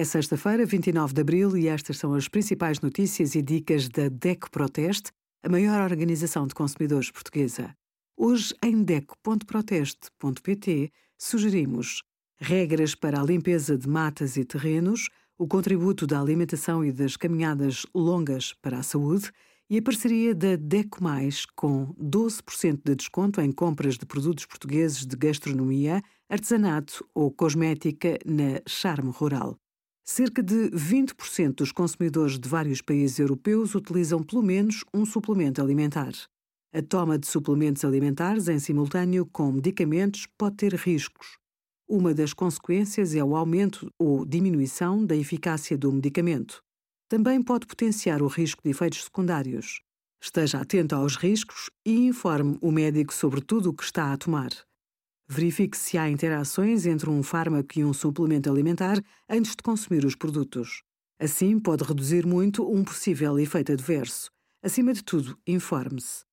É sexta-feira, 29 de abril, e estas são as principais notícias e dicas da DECO Proteste, a maior organização de consumidores portuguesa. Hoje, em DECO.proteste.pt, sugerimos regras para a limpeza de matas e terrenos, o contributo da alimentação e das caminhadas longas para a saúde e a parceria da DECO Mais com 12% de desconto em compras de produtos portugueses de gastronomia, artesanato ou cosmética na Charme Rural. Cerca de 20% dos consumidores de vários países europeus utilizam pelo menos um suplemento alimentar. A toma de suplementos alimentares em simultâneo com medicamentos pode ter riscos. Uma das consequências é o aumento ou diminuição da eficácia do medicamento. Também pode potenciar o risco de efeitos secundários. Esteja atento aos riscos e informe o médico sobre tudo o que está a tomar. Verifique se há interações entre um fármaco e um suplemento alimentar antes de consumir os produtos. Assim, pode reduzir muito um possível efeito adverso. Acima de tudo, informe-se.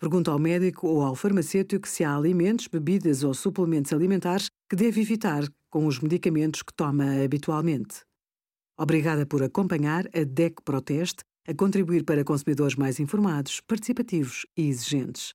Pergunte ao médico ou ao farmacêutico se há alimentos, bebidas ou suplementos alimentares que deve evitar com os medicamentos que toma habitualmente. Obrigada por acompanhar a DEC Proteste a contribuir para consumidores mais informados, participativos e exigentes.